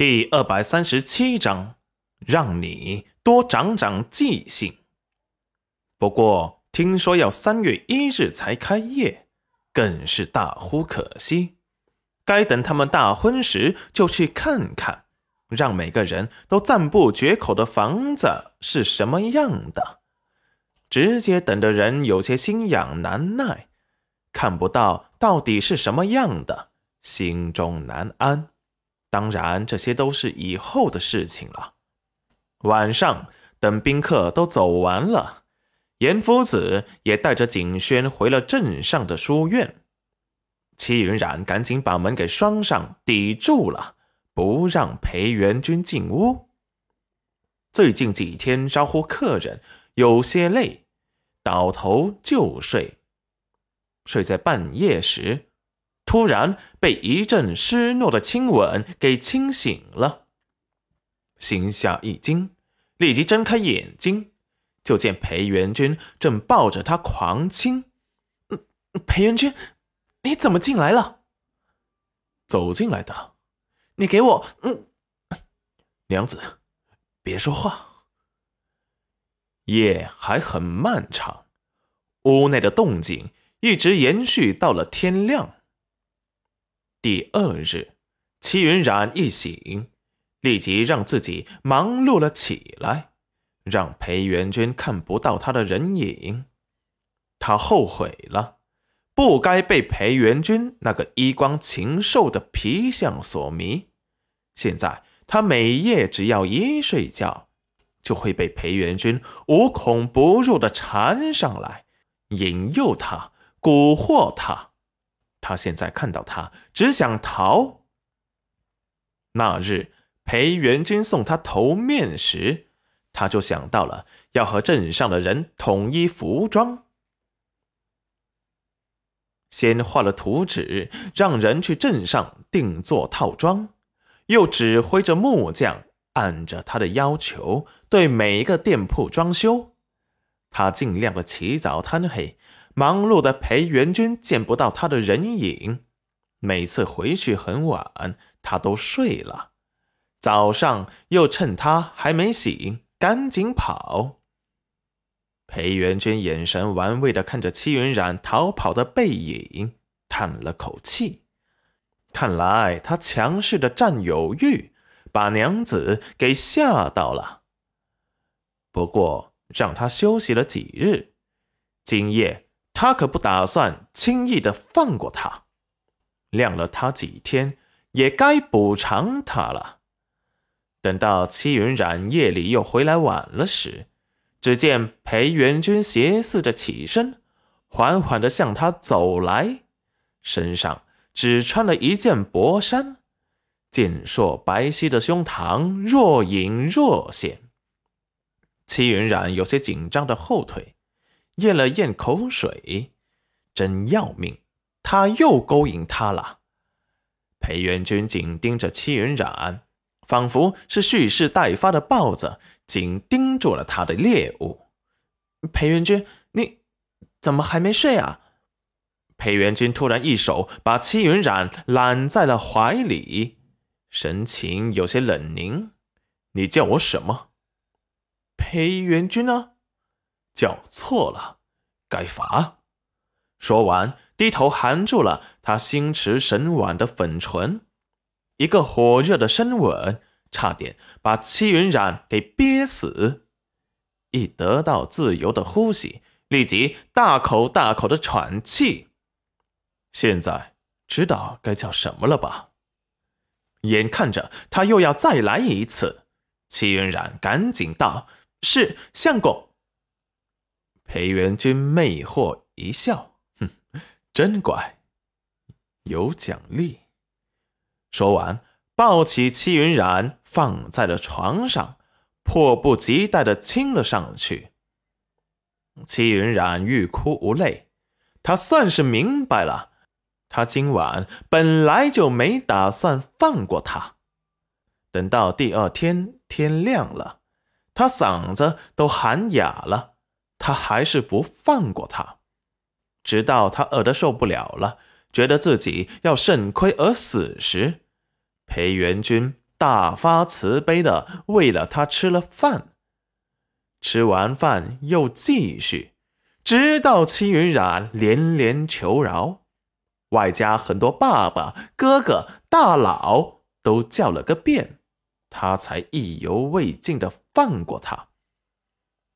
第二百三十七章，让你多长长记性。不过听说要三月一日才开业，更是大呼可惜。该等他们大婚时就去看看，让每个人都赞不绝口的房子是什么样的。直接等的人有些心痒难耐，看不到到底是什么样的，心中难安。当然，这些都是以后的事情了。晚上，等宾客都走完了，严夫子也带着景轩回了镇上的书院。戚云染赶紧把门给拴上，抵住了，不让裴元君进屋。最近几天招呼客人，有些累，倒头就睡。睡在半夜时。突然被一阵湿糯的亲吻给清醒了，心下一惊，立即睁开眼睛，就见裴元君正抱着他狂亲。裴元君，你怎么进来了？走进来的。你给我……嗯，娘子，别说话。夜还很漫长，屋内的动静一直延续到了天亮。第二日，戚云染一醒，立即让自己忙碌了起来，让裴元君看不到他的人影。他后悔了，不该被裴元君那个衣冠禽兽的皮相所迷。现在他每夜只要一睡觉，就会被裴元君无孔不入的缠上来，引诱他，蛊惑他。他现在看到他，只想逃。那日裴元君送他头面时，他就想到了要和镇上的人统一服装，先画了图纸，让人去镇上定做套装，又指挥着木匠按着他的要求对每一个店铺装修。他尽量的起早贪黑。忙碌的裴元君见不到他的人影，每次回去很晚，他都睡了。早上又趁他还没醒，赶紧跑。裴元君眼神玩味的看着戚云染逃跑的背影，叹了口气。看来他强势的占有欲，把娘子给吓到了。不过让他休息了几日，今夜。他可不打算轻易的放过他，晾了他几天，也该补偿他了。等到戚云染夜里又回来晚了时，只见裴元君斜视着起身，缓缓的向他走来，身上只穿了一件薄衫，健硕白皙的胸膛若隐若现。戚云染有些紧张的后退。咽了咽口水，真要命！他又勾引他了。裴元君紧盯着戚云染，仿佛是蓄势待发的豹子，紧盯住了他的猎物。裴元君，你怎么还没睡啊？裴元君突然一手把戚云染揽在了怀里，神情有些冷凝。你叫我什么？裴元君呢？叫错了，该罚。说完，低头含住了他心驰神往的粉唇，一个火热的深吻，差点把戚云染给憋死。一得到自由的呼吸，立即大口大口的喘气。现在知道该叫什么了吧？眼看着他又要再来一次，戚云染赶紧道：“是相公。”裴元君魅惑一笑，哼，真乖，有奖励。说完，抱起戚云染放在了床上，迫不及待的亲了上去。戚云染欲哭无泪，他算是明白了，他今晚本来就没打算放过他。等到第二天天亮了，他嗓子都喊哑了。他还是不放过他，直到他饿得受不了了，觉得自己要肾亏而死时，裴元君大发慈悲的喂了他吃了饭。吃完饭又继续，直到戚云染连连求饶，外加很多爸爸、哥哥、大佬都叫了个遍，他才意犹未尽的放过他。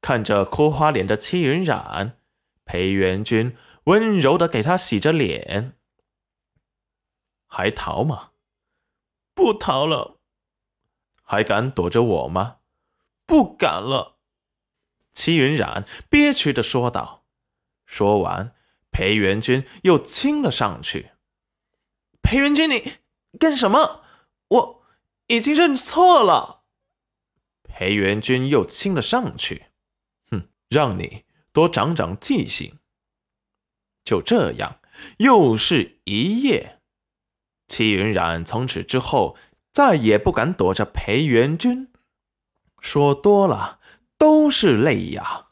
看着哭花脸的戚云染，裴元君温柔的给他洗着脸。还逃吗？不逃了。还敢躲着我吗？不敢了。戚云染憋屈的说道。说完，裴元君又亲了上去。裴元君，你干什么？我已经认错了。裴元君又亲了上去。让你多长长记性。就这样，又是一夜。齐云冉从此之后再也不敢躲着裴元君，说多了。都是泪呀。